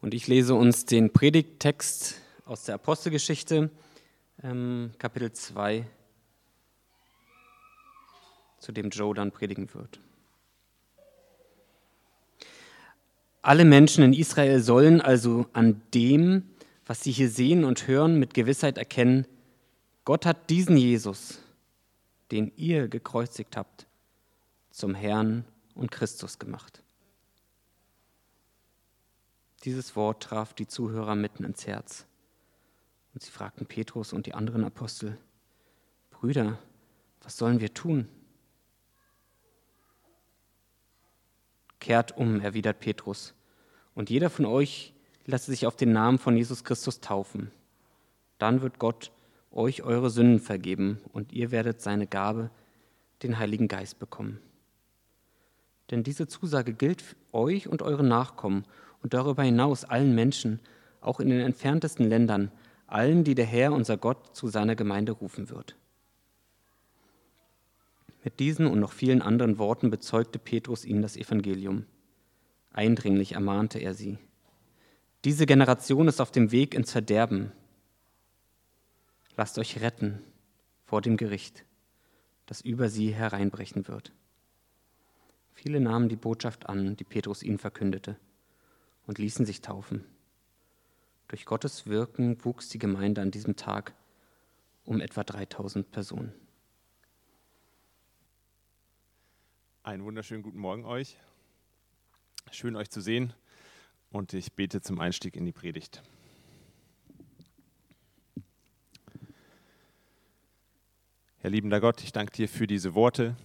Und ich lese uns den Predigttext aus der Apostelgeschichte, ähm, Kapitel 2, zu dem Joe dann predigen wird. Alle Menschen in Israel sollen also an dem, was sie hier sehen und hören, mit Gewissheit erkennen, Gott hat diesen Jesus, den ihr gekreuzigt habt, zum Herrn und Christus gemacht. Dieses Wort traf die Zuhörer mitten ins Herz. Und sie fragten Petrus und die anderen Apostel, Brüder, was sollen wir tun? Kehrt um, erwidert Petrus, und jeder von euch lasse sich auf den Namen von Jesus Christus taufen. Dann wird Gott euch eure Sünden vergeben und ihr werdet seine Gabe, den Heiligen Geist, bekommen. Denn diese Zusage gilt euch und euren Nachkommen und darüber hinaus allen Menschen, auch in den entferntesten Ländern, allen, die der Herr, unser Gott, zu seiner Gemeinde rufen wird. Mit diesen und noch vielen anderen Worten bezeugte Petrus ihnen das Evangelium. Eindringlich ermahnte er sie. Diese Generation ist auf dem Weg ins Verderben. Lasst euch retten vor dem Gericht, das über sie hereinbrechen wird. Viele nahmen die Botschaft an, die Petrus ihnen verkündete, und ließen sich taufen. Durch Gottes Wirken wuchs die Gemeinde an diesem Tag um etwa 3000 Personen. Einen wunderschönen guten Morgen euch. Schön euch zu sehen und ich bete zum Einstieg in die Predigt. Herr liebender Gott, ich danke dir für diese Worte.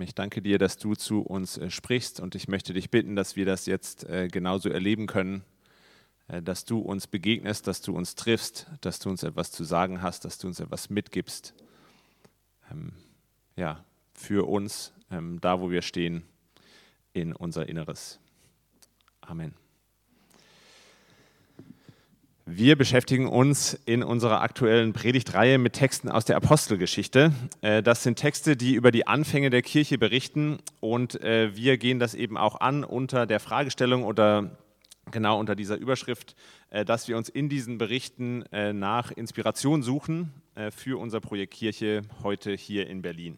Ich danke dir, dass du zu uns äh, sprichst und ich möchte dich bitten, dass wir das jetzt äh, genauso erleben können, äh, dass du uns begegnest, dass du uns triffst, dass du uns etwas zu sagen hast, dass du uns etwas mitgibst. Ähm, ja, für uns, ähm, da wo wir stehen, in unser Inneres. Amen. Wir beschäftigen uns in unserer aktuellen Predigtreihe mit Texten aus der Apostelgeschichte. Äh, das sind Texte, die über die Anfänge der Kirche berichten und äh, wir gehen das eben auch an unter der Fragestellung oder genau unter dieser Überschrift, äh, dass wir uns in diesen Berichten nach Inspiration suchen für unser Projekt Kirche heute hier in Berlin.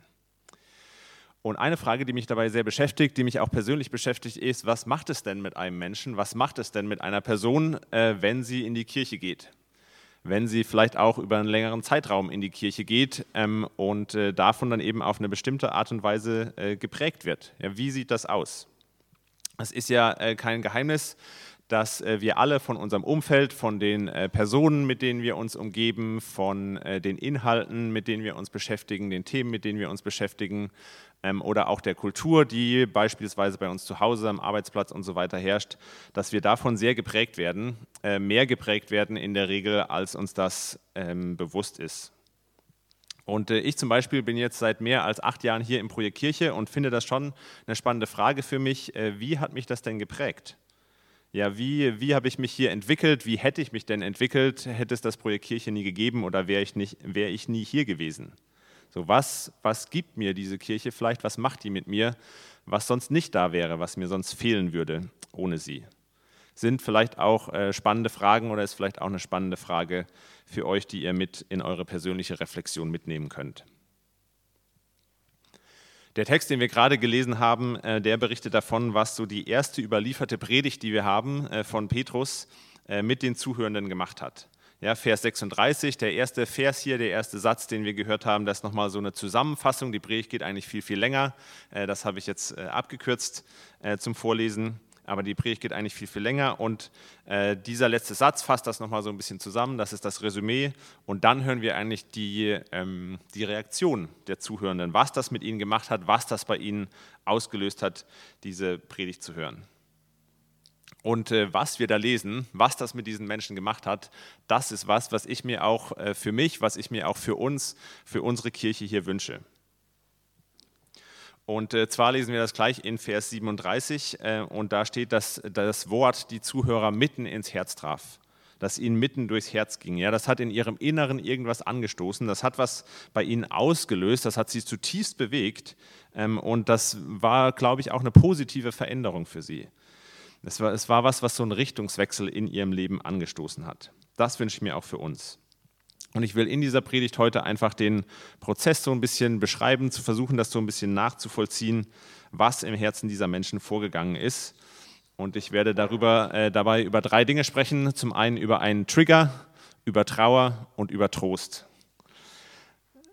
Und eine Frage, die mich dabei sehr beschäftigt, die mich auch persönlich beschäftigt, ist, was macht es denn mit einem Menschen, was macht es denn mit einer Person, äh, wenn sie in die Kirche geht? Wenn sie vielleicht auch über einen längeren Zeitraum in die Kirche geht ähm, und äh, davon dann eben auf eine bestimmte Art und Weise äh, geprägt wird. Wie sieht das aus? Es ist ja kein Geheimnis, dass wir alle von unserem Umfeld, von den Personen, mit denen wir uns umgeben, von den Inhalten, mit denen wir uns beschäftigen, den Themen, mit denen wir uns beschäftigen, oder auch der Kultur, die beispielsweise bei uns zu Hause, am Arbeitsplatz und so weiter herrscht, dass wir davon sehr geprägt werden, mehr geprägt werden in der Regel, als uns das ähm, bewusst ist. Und ich zum Beispiel bin jetzt seit mehr als acht Jahren hier im Projekt Kirche und finde das schon eine spannende Frage für mich. Wie hat mich das denn geprägt? ja, wie, wie habe ich mich hier entwickelt, wie hätte ich mich denn entwickelt, hätte es das Projekt Kirche nie gegeben oder wäre ich, nicht, wäre ich nie hier gewesen? So, was, was gibt mir diese Kirche vielleicht, was macht die mit mir, was sonst nicht da wäre, was mir sonst fehlen würde ohne sie? Sind vielleicht auch äh, spannende Fragen oder ist vielleicht auch eine spannende Frage für euch, die ihr mit in eure persönliche Reflexion mitnehmen könnt. Der Text, den wir gerade gelesen haben, äh, der berichtet davon, was so die erste überlieferte Predigt, die wir haben äh, von Petrus, äh, mit den Zuhörenden gemacht hat. Ja, Vers 36, der erste Vers hier, der erste Satz, den wir gehört haben, das ist nochmal so eine Zusammenfassung. Die Predigt geht eigentlich viel, viel länger. Das habe ich jetzt abgekürzt zum Vorlesen aber die Predigt geht eigentlich viel, viel länger. Und äh, dieser letzte Satz fasst das nochmal so ein bisschen zusammen. Das ist das Resümee. Und dann hören wir eigentlich die, ähm, die Reaktion der Zuhörenden, was das mit ihnen gemacht hat, was das bei ihnen ausgelöst hat, diese Predigt zu hören. Und äh, was wir da lesen, was das mit diesen Menschen gemacht hat, das ist was, was ich mir auch äh, für mich, was ich mir auch für uns, für unsere Kirche hier wünsche. Und äh, zwar lesen wir das gleich in Vers 37 äh, und da steht, dass das Wort die Zuhörer mitten ins Herz traf, dass ihnen mitten durchs Herz ging. Ja, das hat in ihrem Inneren irgendwas angestoßen, das hat was bei ihnen ausgelöst, das hat sie zutiefst bewegt ähm, und das war, glaube ich, auch eine positive Veränderung für sie. Es war, es war was, was so einen Richtungswechsel in ihrem Leben angestoßen hat. Das wünsche ich mir auch für uns. Und ich will in dieser Predigt heute einfach den Prozess so ein bisschen beschreiben, zu versuchen, das so ein bisschen nachzuvollziehen, was im Herzen dieser Menschen vorgegangen ist. Und ich werde darüber, äh, dabei über drei Dinge sprechen. Zum einen über einen Trigger, über Trauer und über Trost.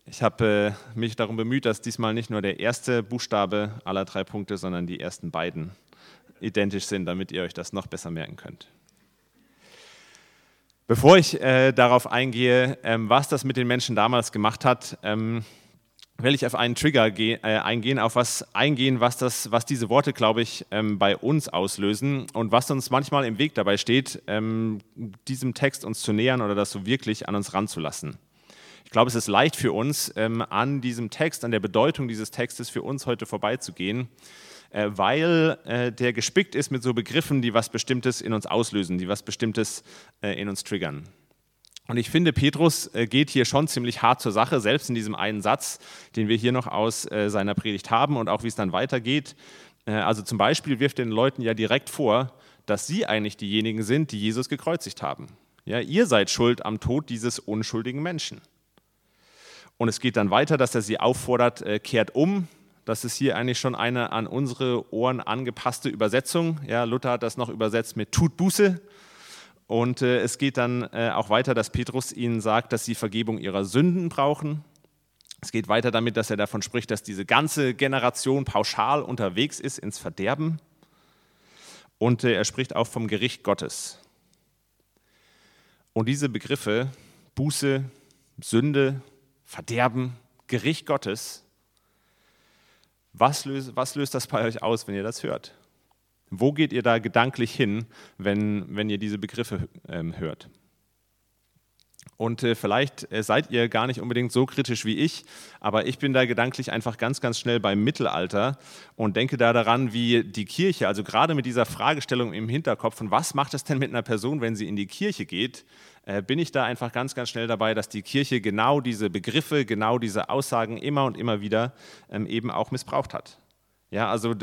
Ich habe äh, mich darum bemüht, dass diesmal nicht nur der erste Buchstabe aller drei Punkte, sondern die ersten beiden identisch sind, damit ihr euch das noch besser merken könnt. Bevor ich äh, darauf eingehe, ähm, was das mit den Menschen damals gemacht hat, ähm, will ich auf einen Trigger äh, eingehen, auf was eingehen, was, das, was diese Worte, glaube ich, ähm, bei uns auslösen und was uns manchmal im Weg dabei steht, ähm, diesem Text uns zu nähern oder das so wirklich an uns ranzulassen. Ich glaube, es ist leicht für uns, ähm, an diesem Text, an der Bedeutung dieses Textes für uns heute vorbeizugehen, äh, weil äh, der gespickt ist mit so Begriffen, die was Bestimmtes in uns auslösen, die was Bestimmtes äh, in uns triggern. Und ich finde, Petrus geht hier schon ziemlich hart zur Sache, selbst in diesem einen Satz, den wir hier noch aus seiner Predigt haben und auch wie es dann weitergeht. Also zum Beispiel wirft den Leuten ja direkt vor, dass sie eigentlich diejenigen sind, die Jesus gekreuzigt haben. Ja, ihr seid schuld am Tod dieses unschuldigen Menschen. Und es geht dann weiter, dass er sie auffordert, äh, kehrt um. Das ist hier eigentlich schon eine an unsere Ohren angepasste Übersetzung. Ja, Luther hat das noch übersetzt mit tut Buße. Und äh, es geht dann äh, auch weiter, dass Petrus ihnen sagt, dass sie Vergebung ihrer Sünden brauchen. Es geht weiter damit, dass er davon spricht, dass diese ganze Generation pauschal unterwegs ist ins Verderben. Und äh, er spricht auch vom Gericht Gottes. Und diese Begriffe, Buße, Sünde, Verderben, Gericht Gottes. Was löst, was löst das bei euch aus, wenn ihr das hört? Wo geht ihr da gedanklich hin, wenn, wenn ihr diese Begriffe ähm, hört? Und äh, vielleicht äh, seid ihr gar nicht unbedingt so kritisch wie ich, aber ich bin da gedanklich einfach ganz, ganz schnell beim Mittelalter und denke da daran, wie die Kirche, also gerade mit dieser Fragestellung im Hinterkopf, von was macht es denn mit einer Person, wenn sie in die Kirche geht, bin ich da einfach ganz, ganz schnell dabei, dass die Kirche genau diese Begriffe, genau diese Aussagen immer und immer wieder ähm, eben auch missbraucht hat. Ja, also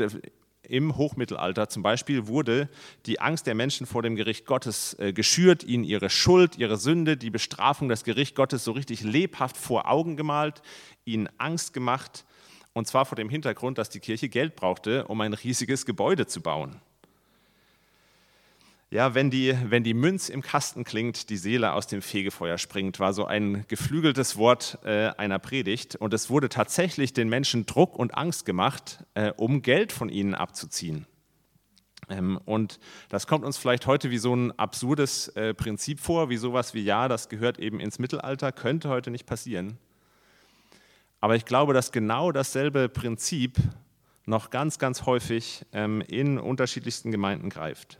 im Hochmittelalter zum Beispiel wurde die Angst der Menschen vor dem Gericht Gottes äh, geschürt, ihnen ihre Schuld, ihre Sünde, die Bestrafung, das Gericht Gottes so richtig lebhaft vor Augen gemalt, ihnen Angst gemacht, und zwar vor dem Hintergrund, dass die Kirche Geld brauchte, um ein riesiges Gebäude zu bauen. Ja, wenn die, wenn die Münz im Kasten klingt, die Seele aus dem Fegefeuer springt, war so ein geflügeltes Wort äh, einer Predigt. Und es wurde tatsächlich den Menschen Druck und Angst gemacht, äh, um Geld von ihnen abzuziehen. Ähm, und das kommt uns vielleicht heute wie so ein absurdes äh, Prinzip vor, wie sowas wie, ja, das gehört eben ins Mittelalter, könnte heute nicht passieren. Aber ich glaube, dass genau dasselbe Prinzip noch ganz, ganz häufig ähm, in unterschiedlichsten Gemeinden greift.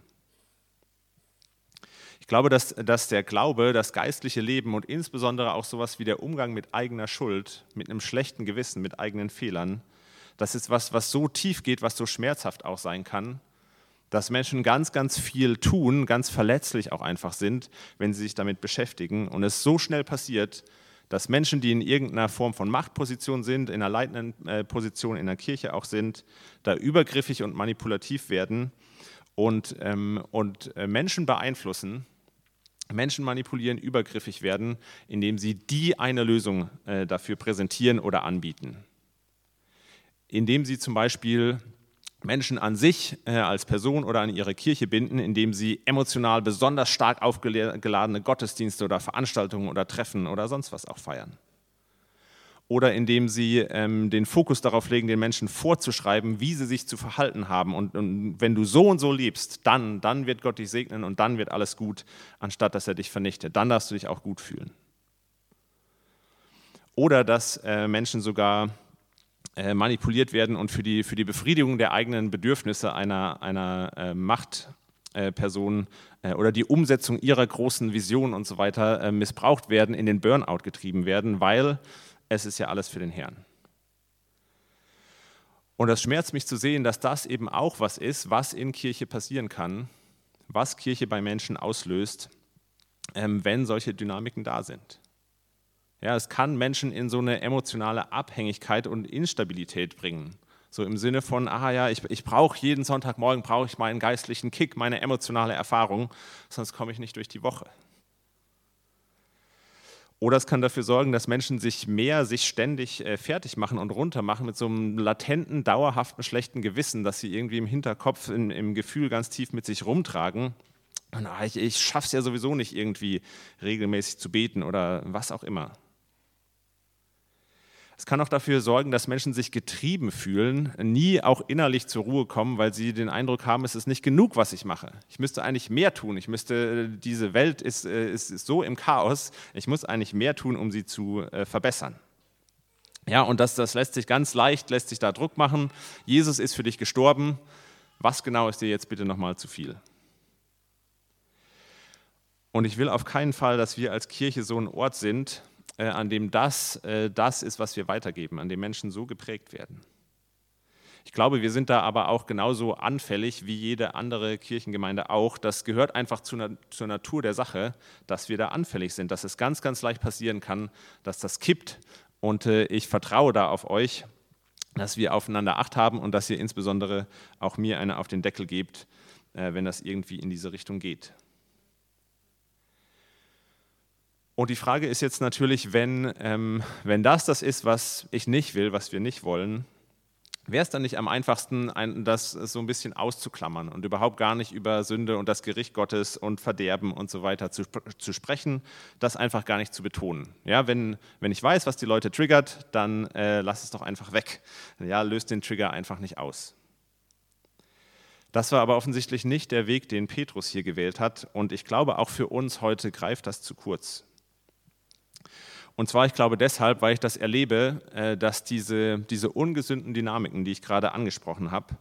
Ich glaube, dass, dass der Glaube, das geistliche Leben und insbesondere auch sowas wie der Umgang mit eigener Schuld, mit einem schlechten Gewissen, mit eigenen Fehlern, das ist was, was so tief geht, was so schmerzhaft auch sein kann, dass Menschen ganz, ganz viel tun, ganz verletzlich auch einfach sind, wenn sie sich damit beschäftigen. Und es so schnell passiert, dass Menschen, die in irgendeiner Form von Machtposition sind, in einer leitenden äh, Position in der Kirche auch sind, da übergriffig und manipulativ werden und, ähm, und äh, Menschen beeinflussen, Menschen manipulieren, übergriffig werden, indem sie die eine Lösung äh, dafür präsentieren oder anbieten. Indem sie zum Beispiel Menschen an sich äh, als Person oder an ihre Kirche binden, indem sie emotional besonders stark aufgeladene Gottesdienste oder Veranstaltungen oder Treffen oder sonst was auch feiern oder indem sie ähm, den Fokus darauf legen, den Menschen vorzuschreiben, wie sie sich zu verhalten haben. Und, und, wenn du so und so lebst, dann, dann wird Gott dich segnen und dann wird alles gut, anstatt dass er dich vernichtet. Dann darfst du dich auch gut fühlen. Oder dass äh, Menschen sogar äh, manipuliert werden und für die, für die Befriedigung der eigenen Bedürfnisse einer, einer äh, Machtperson äh, oder die Umsetzung ihrer großen Vision und so weiter äh, missbraucht werden, in den Burnout getrieben werden, weil es ist ja alles für den Herrn. Und das schmerzt mich zu sehen, dass das eben auch was ist, was in Kirche passieren kann, was Kirche bei Menschen auslöst, ähm, wenn solche Dynamiken da sind. Ja, es kann Menschen in so eine emotionale Abhängigkeit und Instabilität bringen. So im Sinne von, ah ja, ich, ich brauche jeden Sonntagmorgen, brauche ich meinen geistlichen Kick, meine emotionale Erfahrung, sonst komme ich nicht durch die Woche. Oder es kann dafür sorgen, dass Menschen sich mehr, sich ständig äh, fertig machen und runter machen mit so einem latenten, dauerhaften, schlechten Gewissen, das sie irgendwie im Hinterkopf, in, im Gefühl ganz tief mit sich rumtragen. Und, ah, ich ich es ja sowieso nicht irgendwie regelmäßig zu beten oder was auch immer. Es kann auch dafür sorgen, dass Menschen sich getrieben fühlen, nie auch innerlich zur Ruhe kommen, weil sie den Eindruck haben, es ist nicht genug, was ich mache. Ich müsste eigentlich mehr tun. Ich müsste, diese Welt ist, äh, ist, ist so im Chaos, ich muss eigentlich mehr tun, um sie zu äh, verbessern. Ja, und das, das lässt sich ganz leicht, lässt sich da Druck machen. Jesus ist für dich gestorben. Was genau ist dir jetzt bitte nochmal zu viel? Und ich will auf keinen Fall, dass wir als Kirche so ein Ort sind, äh, an dem das äh, das ist, was wir weitergeben, an dem Menschen so geprägt werden. Ich glaube, wir sind da aber auch genauso anfällig wie jede andere Kirchengemeinde auch. Das gehört einfach zu, zur Natur der Sache, dass wir da anfällig sind, dass es ganz, ganz leicht passieren kann, dass das kippt. Und äh, ich vertraue da auf euch, dass wir aufeinander Acht haben und dass ihr insbesondere auch mir eine auf den Deckel gebt, äh, wenn das irgendwie in diese Richtung geht. Und die Frage ist jetzt natürlich, wenn, ähm, wenn das das ist, was ich nicht will, was wir nicht wollen, wäre es dann nicht am einfachsten, ein, das so ein bisschen auszuklammern und überhaupt gar nicht über Sünde und das Gericht Gottes und Verderben und so weiter zu, zu sprechen, das einfach gar nicht zu betonen. Ja, wenn, wenn ich weiß, was die Leute triggert, dann äh, lass es doch einfach weg. Ja, löst den Trigger einfach nicht aus. Das war aber offensichtlich nicht der Weg, den Petrus hier gewählt hat. Und ich glaube, auch für uns heute greift das zu kurz. Und zwar, ich glaube deshalb, weil ich das erlebe, äh, dass diese, diese ungesünden Dynamiken, die ich gerade angesprochen habe,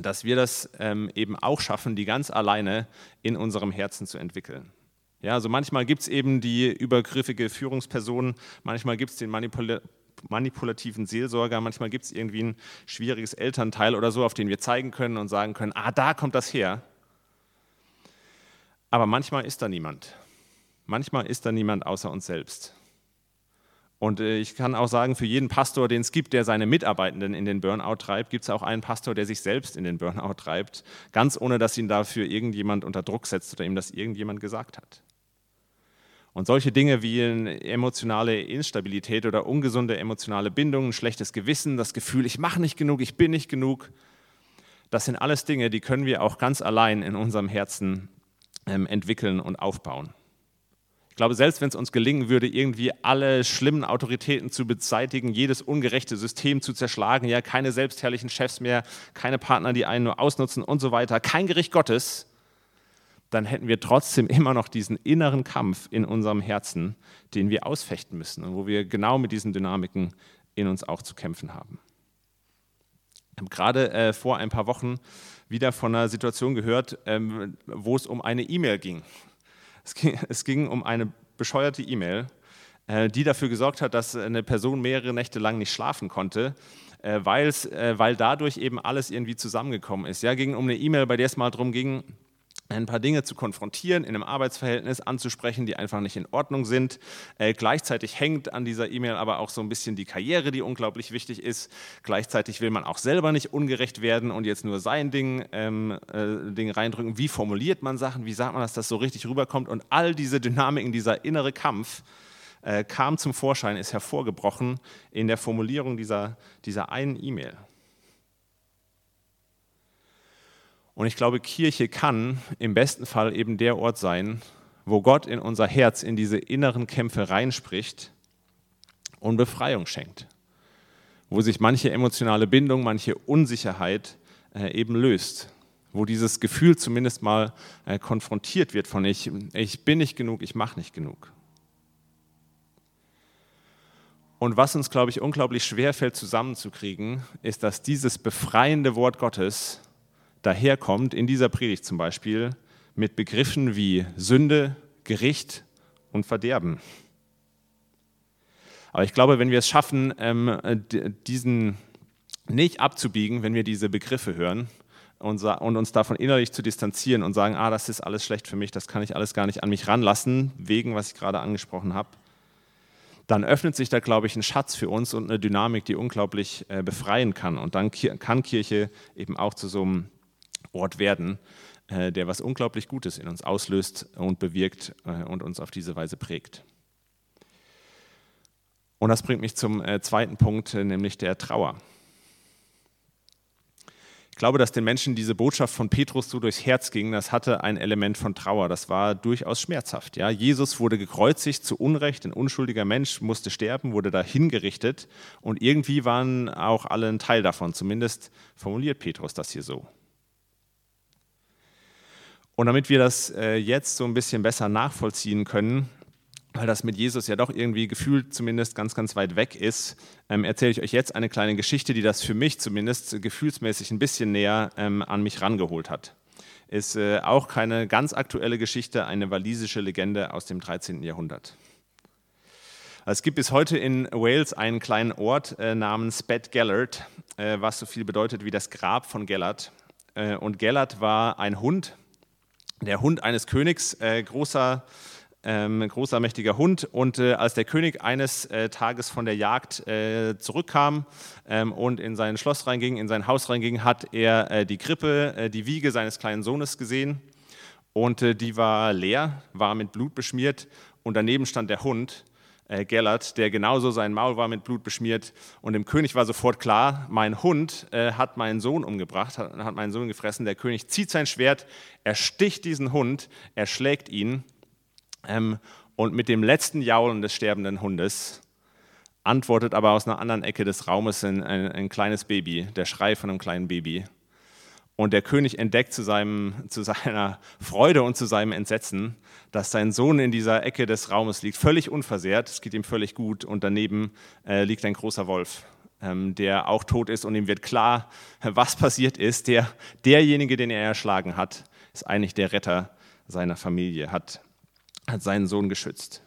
dass wir das ähm, eben auch schaffen, die ganz alleine in unserem Herzen zu entwickeln. Ja, also manchmal gibt es eben die übergriffige Führungsperson, manchmal gibt es den Manipula manipulativen Seelsorger, manchmal gibt es irgendwie ein schwieriges Elternteil oder so, auf den wir zeigen können und sagen können, ah, da kommt das her. Aber manchmal ist da niemand. Manchmal ist da niemand außer uns selbst. Und äh, ich kann auch sagen, für jeden Pastor, den es gibt, der seine Mitarbeitenden in den Burnout treibt, gibt es auch einen Pastor, der sich selbst in den Burnout treibt, ganz ohne dass ihn dafür irgendjemand unter Druck setzt oder ihm das irgendjemand gesagt hat. Und solche Dinge wie emotionale Instabilität oder ungesunde emotionale Bindung, ein schlechtes Gewissen, das Gefühl, ich mache nicht genug, ich bin nicht genug, das sind alles Dinge, die können wir auch ganz allein in unserem Herzen ähm, entwickeln und aufbauen. Ich glaube, selbst wenn es uns gelingen würde, irgendwie alle schlimmen Autoritäten zu beseitigen, jedes ungerechte System zu zerschlagen, ja, keine selbstherrlichen Chefs mehr, keine Partner, die einen nur ausnutzen und so weiter, kein Gericht Gottes, dann hätten wir trotzdem immer noch diesen inneren Kampf in unserem Herzen, den wir ausfechten müssen und wo wir genau mit diesen Dynamiken in uns auch zu kämpfen haben. Ich habe gerade äh, vor ein paar Wochen wieder von einer Situation gehört, ähm, wo es um eine E-Mail ging. Es ging, es ging um eine bescheuerte E-Mail, äh, die dafür gesorgt hat, dass eine Person mehrere Nächte lang nicht schlafen konnte, äh, äh, weil dadurch eben alles irgendwie zusammengekommen ist. Ja, ging um eine E-Mail, bei der es mal darum ging, ein paar Dinge zu konfrontieren, in einem Arbeitsverhältnis anzusprechen, die einfach nicht in Ordnung sind. Äh, gleichzeitig hängt an dieser E-Mail aber auch so ein bisschen die Karriere, die unglaublich wichtig ist. Gleichzeitig will man auch selber nicht ungerecht werden und jetzt nur sein Ding, ähm, äh, Ding reindrücken. Wie formuliert man Sachen? Wie sagt man, dass das so richtig rüberkommt? Und all diese Dynamiken, dieser innere Kampf äh, kam zum Vorschein, ist hervorgebrochen in der Formulierung dieser, dieser einen E-Mail. Und ich glaube, Kirche kann im besten Fall eben der Ort sein, wo Gott in unser Herz, in diese inneren Kämpfe reinspricht und Befreiung schenkt. Wo sich manche emotionale Bindung, manche Unsicherheit äh, eben löst. Wo dieses Gefühl zumindest mal äh, konfrontiert wird von ich, ich bin nicht genug, ich mache nicht genug. Und was uns, glaube ich, unglaublich schwer fällt zusammenzukriegen, ist, dass dieses befreiende Wort Gottes daherkommt, in dieser Predigt zum Beispiel, mit Begriffen wie Sünde, Gericht und Verderben. Aber ich glaube, wenn wir es schaffen, ähm, diesen nicht abzubiegen, wenn wir diese Begriffe hören und uns davon innerlich zu distanzieren und sagen, ah, das ist alles schlecht für mich, das kann ich alles gar nicht an mich ranlassen, wegen was ich gerade angesprochen habe, dann öffnet sich da, glaube ich, ein Schatz für uns und eine Dynamik, die unglaublich äh, befreien kann. Und dann kann Kirche eben auch zu so einem Ort werden, äh, der was unglaublich Gutes in uns auslöst und bewirkt äh, und uns auf diese Weise prägt. Und das bringt mich zum äh, zweiten Punkt, nämlich der Trauer. Ich glaube, dass den Menschen diese Botschaft von Petrus so durchs Herz ging, das hatte ein Element von Trauer. Das war durchaus schmerzhaft. Ja? Jesus wurde gekreuzigt zu Unrecht, ein unschuldiger Mensch musste sterben, wurde da hingerichtet und irgendwie waren auch alle ein Teil davon. Zumindest formuliert Petrus das hier so. Und damit wir das äh, jetzt so ein bisschen besser nachvollziehen können, weil das mit Jesus ja doch irgendwie gefühlt zumindest ganz, ganz weit weg ist, ähm, erzähle ich euch jetzt eine kleine Geschichte, die das für mich zumindest gefühlsmäßig ein bisschen näher ähm, an mich rangeholt hat. Ist äh, auch keine ganz aktuelle Geschichte, eine walisische Legende aus dem 13. Jahrhundert. Es gibt bis heute in Wales einen kleinen Ort äh, namens Bet Gellert, äh, was so viel bedeutet wie das Grab von Gellert. Äh, und Gellert war ein Hund, der Hund eines Königs, äh, großer ähm, großer, mächtiger Hund. Und äh, als der König eines äh, Tages von der Jagd äh, zurückkam ähm, und in sein Schloss reinging, in sein Haus reinging, hat er äh, die Krippe, äh, die Wiege seines kleinen Sohnes gesehen. Und die war leer, war mit Blut beschmiert. Und daneben stand der Hund, Gellert, der genauso sein Maul war mit Blut beschmiert. Und dem König war sofort klar, mein Hund hat meinen Sohn umgebracht, hat, hat meinen Sohn gefressen. Der König zieht sein Schwert, er sticht diesen Hund, er schlägt ihn ähm, und mit dem letzten Jaulen des sterbenden Hundes antwortet aber aus einer anderen Ecke des Raumes ein, ein, ein, kleines Baby, der Schrei von einem kleinen Baby. Und der König entdeckt zu, seinem, zu seiner Freude und zu seinem Entsetzen, dass sein Sohn in dieser Ecke des Raumes liegt, völlig unversehrt, es geht ihm völlig gut und daneben äh, liegt ein großer Wolf, ähm, der auch tot ist und ihm wird klar, was passiert ist. Der, derjenige, den er erschlagen hat, ist eigentlich der Retter seiner Familie, hat hat seinen Sohn geschützt.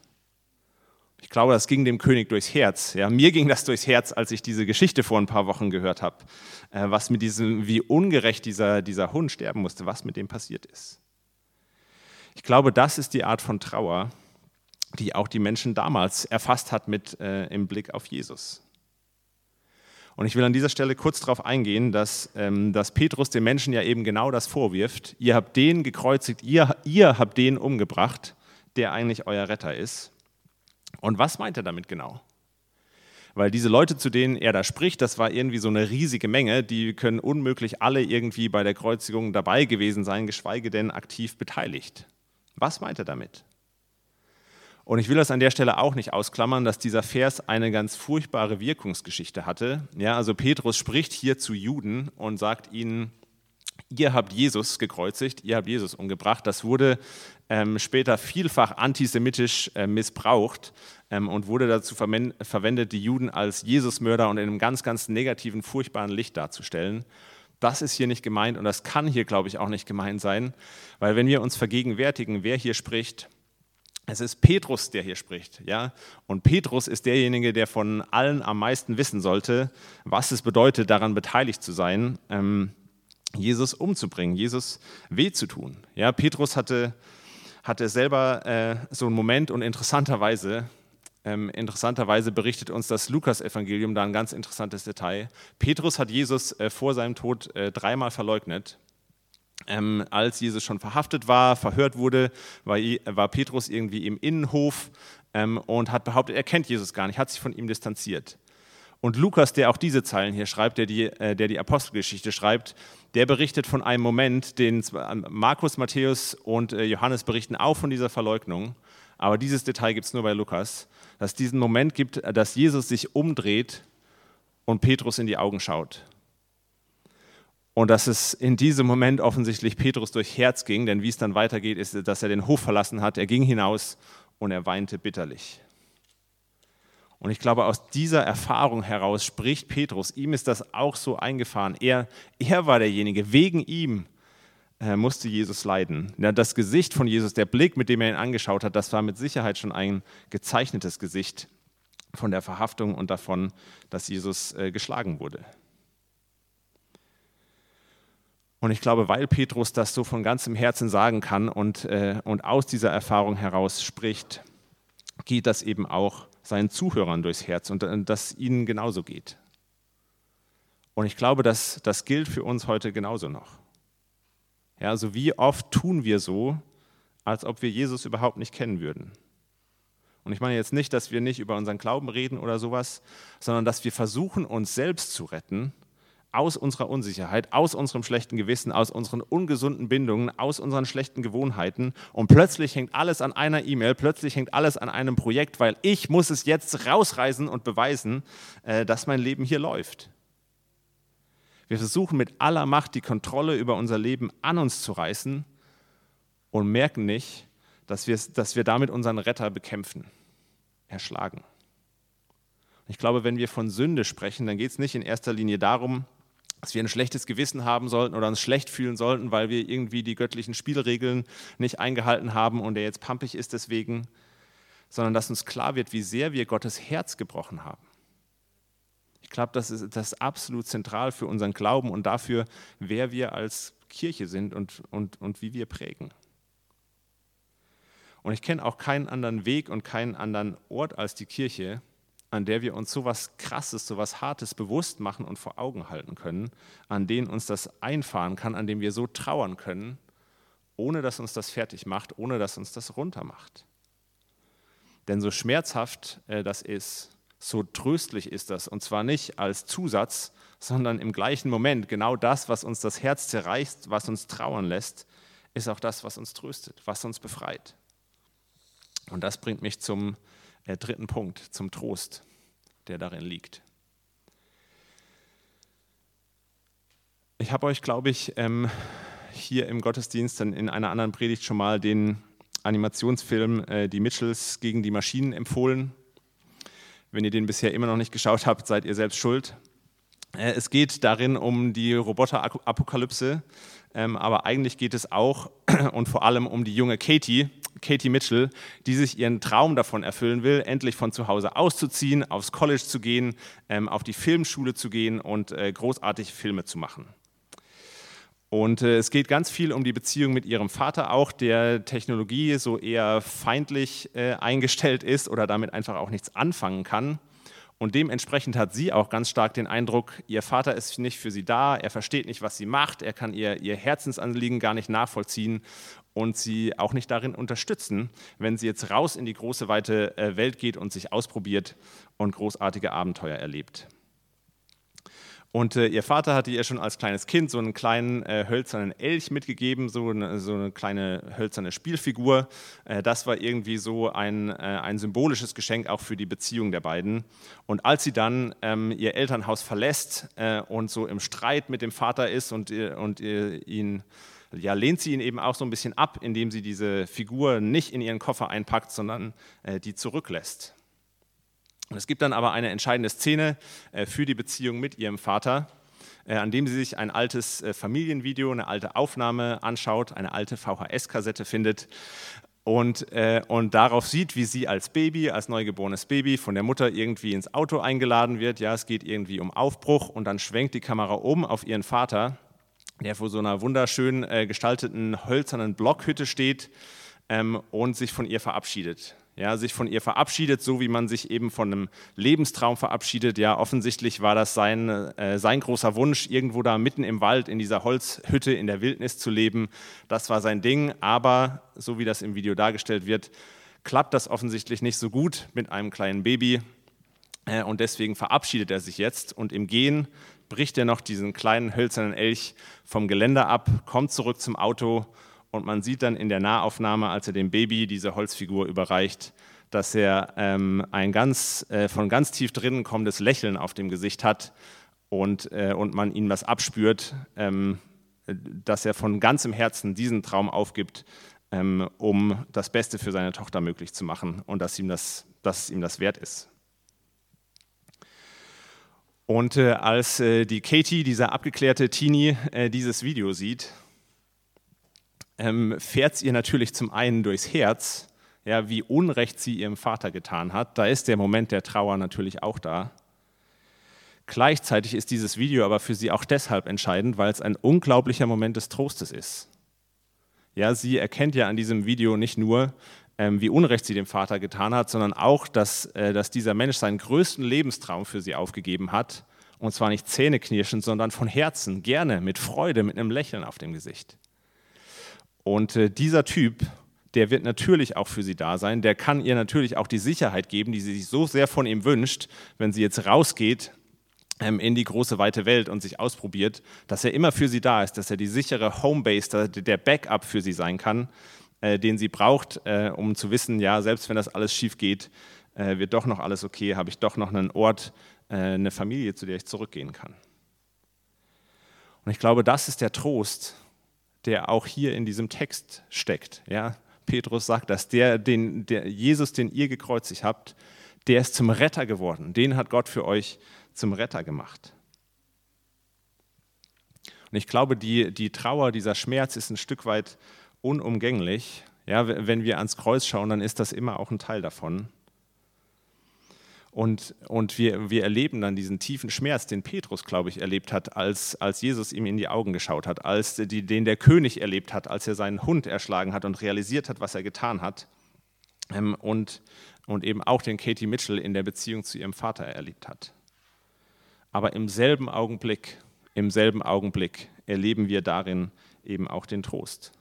Ich glaube, das ging dem König durchs Herz. Ja, mir ging das durchs Herz, als ich diese Geschichte vor ein paar Wochen gehört habe, äh, was mit diesem, wie ungerecht dieser, dieser Hund sterben musste, was mit dem passiert ist. Ich glaube, das ist die Art von Trauer, die auch die Menschen damals erfasst hat mit äh, im Blick auf Jesus. Und ich will an dieser Stelle kurz darauf eingehen, dass, ähm, dass Petrus den Menschen ja eben genau das vorwirft. Ihr habt den gekreuzigt, ihr, ihr habt den umgebracht der eigentlich euer Retter ist. Und was meint er damit genau? Weil diese Leute, zu denen er da spricht, das war irgendwie so eine riesige Menge, die können unmöglich alle irgendwie bei der Kreuzigung dabei gewesen sein, geschweige denn aktiv beteiligt. Was meint er damit? Und ich will das an der Stelle auch nicht ausklammern, dass dieser Vers eine ganz furchtbare Wirkungsgeschichte hatte. Ja, also Petrus spricht hier zu Juden und sagt ihnen, ihr habt Jesus gekreuzigt, ihr habt Jesus umgebracht. Das wurde ähm, später vielfach antisemitisch äh, missbraucht ähm, und wurde dazu verwendet, die Juden als Jesusmörder und in einem ganz, ganz negativen, furchtbaren Licht darzustellen. Das ist hier nicht gemeint und das kann hier, glaube ich, auch nicht gemeint sein, weil wenn wir uns vergegenwärtigen, wer hier spricht, es ist Petrus, der hier spricht, ja. Und Petrus ist derjenige, der von allen am meisten wissen sollte, was es bedeutet, daran beteiligt zu sein. Ähm, Jesus umzubringen, Jesus weh zu tun. Ja, Petrus hatte, hatte selber äh, so einen Moment und interessanterweise, ähm, interessanterweise berichtet uns das Lukas-Evangelium da ein ganz interessantes Detail. Petrus hat Jesus äh, vor seinem Tod äh, dreimal verleugnet. Ähm, als Jesus schon verhaftet war, verhört wurde, war, war Petrus irgendwie im Innenhof ähm, und hat behauptet, er kennt Jesus gar nicht, hat sich von ihm distanziert. Und Lukas, der auch diese Zeilen hier schreibt, der die, äh, der die Apostelgeschichte schreibt, der berichtet von einem Moment, den ähm, Markus, Matthäus und äh, Johannes berichten auch von dieser Verleugnung. Aber dieses Detail gibt es nur bei Lukas, dass es diesen Moment gibt, dass Jesus sich umdreht und Petrus in die Augen schaut. Und dass es in diesem Moment offensichtlich Petrus durch Herz ging, denn wie es dann weitergeht, ist, dass er den Hof verlassen hat. Er ging hinaus und er weinte bitterlich. Und ich glaube, aus dieser Erfahrung heraus spricht Petrus. Ihm ist das auch so eingefahren. Er, er war derjenige, wegen ihm äh, musste Jesus leiden. Das Gesicht von Jesus, der Blick, mit dem er ihn angeschaut hat, das war mit Sicherheit schon ein gezeichnetes Gesicht von der Verhaftung und davon, dass Jesus äh, geschlagen wurde. Und ich glaube, weil Petrus das so von ganzem Herzen sagen kann und, äh, und aus dieser Erfahrung heraus spricht, geht das eben auch seinen Zuhörern durchs Herz und äh, dass ihnen genauso geht. Und ich glaube, dass das gilt für uns heute genauso noch. Ja, also wie oft tun wir so, als ob wir Jesus überhaupt nicht kennen würden. Und ich meine jetzt nicht, dass wir nicht über unseren Glauben reden oder sowas, sondern dass wir versuchen, uns selbst zu retten aus unserer Unsicherheit, aus unserem schlechten Gewissen, aus unseren ungesunden Bindungen, aus unseren schlechten Gewohnheiten. Und plötzlich hängt alles an einer E-Mail, plötzlich hängt alles an einem Projekt, weil ich muss es jetzt rausreißen und beweisen, äh, dass mein Leben hier läuft. Wir versuchen mit aller Macht die Kontrolle über unser Leben an uns zu reißen und merken nicht, dass wir, dass wir damit unseren Retter bekämpfen, erschlagen. Ich glaube, wenn wir von Sünde sprechen, dann geht es nicht in erster Linie darum, dass wir ein schlechtes Gewissen haben sollten oder uns schlecht fühlen sollten, weil wir irgendwie die göttlichen Spielregeln nicht eingehalten haben und er jetzt pampig ist deswegen, sondern dass uns klar wird, wie sehr wir Gottes Herz gebrochen haben. Ich glaube, das ist, das absolut zentral für unseren Glauben und dafür, wer wir als Kirche sind und, und, und wie wir prägen. Und ich kenne auch keinen anderen Weg und keinen anderen Ort als die Kirche, an der wir uns so was Krasses, so was Hartes bewusst machen und vor Augen halten können, an denen uns das einfahren kann, an dem wir so trauern können, ohne dass uns das fertig macht, ohne dass uns das runtermacht. Denn so schmerzhaft äh, das ist, so tröstlich ist das. Und zwar nicht als Zusatz, sondern im gleichen Moment. Genau das, was uns das Herz zerreißt, was uns trauern lässt, ist auch das, was uns tröstet, was uns befreit. Und das bringt mich zum äh, dritten Punkt, zum Trost, der darin liegt. Ich habe euch, glaube ich, ähm, hier im Gottesdienst dann in einer anderen Predigt schon mal den Animationsfilm äh, Die Mitchells gegen die Maschinen empfohlen. Wenn ihr den bisher immer noch nicht geschaut habt, seid ihr selbst schuld. Äh, es geht darin um die Roboterapokalypse, ähm, aber eigentlich geht es auch und vor allem um die junge Katie, Katie Mitchell, die sich ihren Traum davon erfüllen will, endlich von zu Hause auszuziehen, aufs College zu gehen, ähm, auf die Filmschule zu gehen und äh, großartige Filme zu machen. Und äh, es geht ganz viel um die Beziehung mit ihrem Vater auch, der Technologie so eher feindlich äh, eingestellt ist oder damit einfach auch nichts anfangen kann. Und dementsprechend hat sie auch ganz stark den Eindruck, ihr Vater ist nicht für sie da, er versteht nicht, was sie macht, er kann ihr, ihr Herzensanliegen gar nicht nachvollziehen und sie auch nicht darin unterstützen, wenn sie jetzt raus in die große, weite äh, Welt geht und sich ausprobiert und großartige Abenteuer erlebt. Und äh, ihr Vater hatte ihr schon als kleines Kind so einen kleinen äh, hölzernen Elch mitgegeben, so eine, so eine kleine hölzerne Spielfigur. Äh, das war irgendwie so ein, äh, ein symbolisches Geschenk auch für die Beziehung der beiden. Und als sie dann ähm, ihr Elternhaus verlässt äh, und so im Streit mit dem Vater ist und, und ihn ja, lehnt sie ihn eben auch so ein bisschen ab, indem sie diese Figur nicht in ihren Koffer einpackt, sondern äh, die zurücklässt. Und es gibt dann aber eine entscheidende Szene äh, für die Beziehung mit ihrem Vater, äh, an dem sie sich ein altes äh, Familienvideo, eine alte Aufnahme anschaut, eine alte VHS-Kassette findet und, äh, und darauf sieht, wie sie als Baby, als neugeborenes Baby von der Mutter irgendwie ins Auto eingeladen wird. Ja, es geht irgendwie um Aufbruch und dann schwenkt die Kamera um auf ihren Vater, der vor so einer wunderschön äh, gestalteten hölzernen Blockhütte steht ähm, und sich von ihr verabschiedet ja, sich von ihr verabschiedet, so wie man sich eben von einem Lebenstraum verabschiedet. Ja, offensichtlich war das sein, äh, sein großer Wunsch, irgendwo da mitten im Wald in dieser Holzhütte in der Wildnis zu leben. Das war sein Ding, aber so wie das im Video dargestellt wird, klappt das offensichtlich nicht so gut mit einem kleinen Baby. Äh, und deswegen verabschiedet er sich jetzt und im Gehen bricht er noch diesen kleinen hölzernen Elch vom Geländer ab, kommt zurück zum Auto und man sieht dann in der Nahaufnahme, als er dem Baby diese Holzfigur überreicht, dass er ähm, ein ganz, äh, von ganz tief drinnen kommendes Lächeln auf dem Gesicht hat und, äh, und man ihm was abspürt, ähm, dass er von ganzem Herzen diesen Traum aufgibt, ähm, um das Beste für seine Tochter möglich zu machen und dass ihm das, dass ihm das wert ist. Und äh, als äh, die Katie, dieser abgeklärte Teenie, äh, dieses Video sieht, ähm, fährt es ihr natürlich zum einen durchs Herz, ja, wie Unrecht sie ihrem Vater getan hat. Da ist der Moment der Trauer natürlich auch da. Gleichzeitig ist dieses Video aber für sie auch deshalb entscheidend, weil es ein unglaublicher Moment des Trostes ist. Ja, sie erkennt ja an diesem Video nicht nur, ähm, wie Unrecht sie dem Vater getan hat, sondern auch, dass, äh, dass dieser Mensch seinen größten Lebenstraum für sie aufgegeben hat. Und zwar nicht zähneknirschend, sondern von Herzen, gerne, mit Freude, mit einem Lächeln auf dem Gesicht. Und äh, dieser Typ, der wird natürlich auch für sie da sein. Der kann ihr natürlich auch die Sicherheit geben, die sie sich so sehr von ihm wünscht, wenn sie jetzt rausgeht ähm, in die große weite Welt und sich ausprobiert, dass er immer für sie da ist, dass er die sichere Homebase, der Backup für sie sein kann, äh, den sie braucht, äh, um zu wissen, ja, selbst wenn das alles schief geht, äh, wird doch noch alles okay, habe ich doch noch einen Ort, äh, eine Familie, zu der ich zurückgehen kann. Und ich glaube, das ist der Trost, der auch hier in diesem Text steckt. Ja? Petrus sagt, dass der, den, der Jesus, den ihr gekreuzigt habt, der ist zum Retter geworden. Den hat Gott für euch zum Retter gemacht. Und ich glaube, die, die Trauer, dieser Schmerz ist ein Stück weit unumgänglich. Ja, wenn wir ans Kreuz schauen, dann ist das immer auch ein Teil davon. Und, und wir, wir erleben dann diesen tiefen Schmerz, den Petrus, glaube ich, erlebt hat, als, als Jesus ihm in die Augen geschaut hat, als die, den der König erlebt hat, als er seinen Hund erschlagen hat und realisiert hat, was er getan hat. Ähm, und, und eben auch den Katie Mitchell in der Beziehung zu ihrem Vater erlebt hat. Aber im selben Augenblick, im selben Augenblick erleben wir darin eben auch den Trost.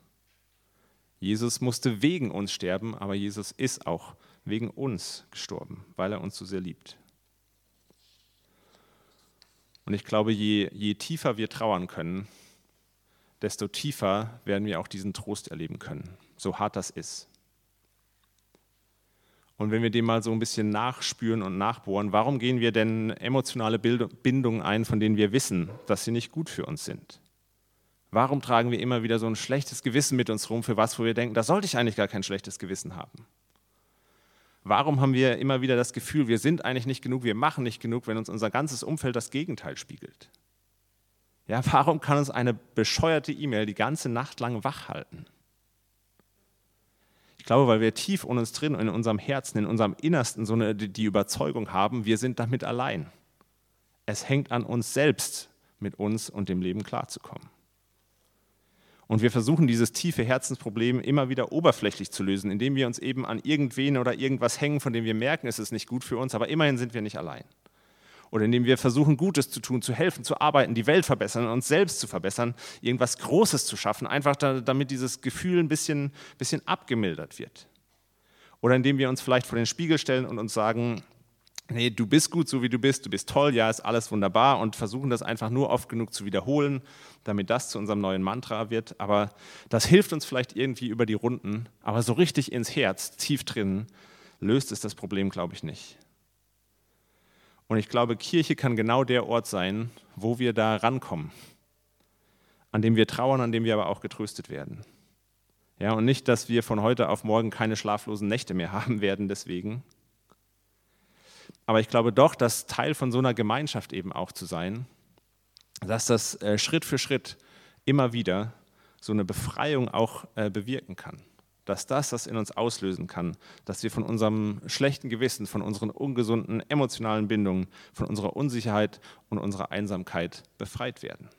Jesus musste wegen uns sterben, aber Jesus ist auch wegen uns gestorben, weil er uns so sehr liebt. Und ich glaube, je, je tiefer wir trauern können, desto tiefer werden wir auch diesen Trost erleben können, so hart das ist. Und wenn wir dem mal so ein bisschen nachspüren und nachbohren, warum gehen wir denn emotionale Bindungen ein, von denen wir wissen, dass sie nicht gut für uns sind? Warum tragen wir immer wieder so ein schlechtes Gewissen mit uns rum für was, wo wir denken, da sollte ich eigentlich gar kein schlechtes Gewissen haben? Warum haben wir immer wieder das Gefühl, wir sind eigentlich nicht genug, wir machen nicht genug, wenn uns unser ganzes Umfeld das Gegenteil spiegelt? Ja, warum kann uns eine bescheuerte E-Mail die ganze Nacht lang wach halten? Ich glaube, weil wir tief in uns drin, in unserem Herzen, in unserem Innersten so eine, die Überzeugung haben, wir sind damit allein. Es hängt an uns selbst, mit uns und dem Leben klarzukommen. Und wir versuchen dieses tiefe Herzensproblem immer wieder oberflächlich zu lösen, indem wir uns eben an irgendwen oder irgendwas hängen, von dem wir merken, es ist nicht gut für uns, aber immerhin sind wir nicht allein. Oder indem wir versuchen, Gutes zu tun, zu helfen, zu arbeiten, die Welt verbessern, uns selbst zu verbessern, irgendwas Großes zu schaffen, einfach damit dieses Gefühl ein bisschen, bisschen abgemildert wird. Oder indem wir uns vielleicht vor den Spiegel stellen und uns sagen, nee, du bist gut, so wie du bist, du bist toll, ja, ist alles wunderbar und versuchen das einfach nur oft genug zu wiederholen, damit das zu unserem neuen Mantra wird. Aber das hilft uns vielleicht irgendwie über die Runden, aber so richtig ins Herz, tief drin, löst es das Problem, glaube ich, nicht. Und ich glaube, Kirche kann genau der Ort sein, wo wir da rankommen, an dem wir trauern, an dem wir aber auch getröstet werden. Ja, und nicht, dass wir von heute auf morgen keine schlaflosen Nächte mehr haben werden deswegen, aber ich glaube doch, dass Teil von so einer Gemeinschaft eben auch zu sein, dass das äh, Schritt für Schritt immer wieder so eine Befreiung auch äh, bewirken kann. Dass das das in uns auslösen kann, dass wir von unserem schlechten Gewissen, von unseren ungesunden emotionalen Bindungen, von unserer Unsicherheit und unserer Einsamkeit befreit werden.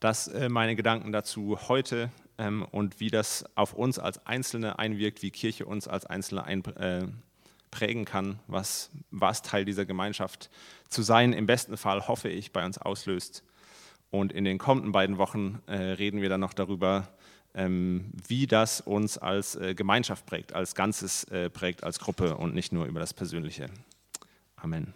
Das äh, meine Gedanken dazu heute ähm, und wie das auf uns als Einzelne einwirkt, wie Kirche uns als Einzelne ein, äh, prägen kann, was, was Teil dieser Gemeinschaft zu sein, im besten Fall hoffe ich, bei uns auslöst. Und in den kommenden beiden Wochen äh, reden wir dann noch darüber, ähm, wie das uns als äh, Gemeinschaft prägt, als Ganzes äh, prägt, als Gruppe und nicht nur über das Persönliche. Amen.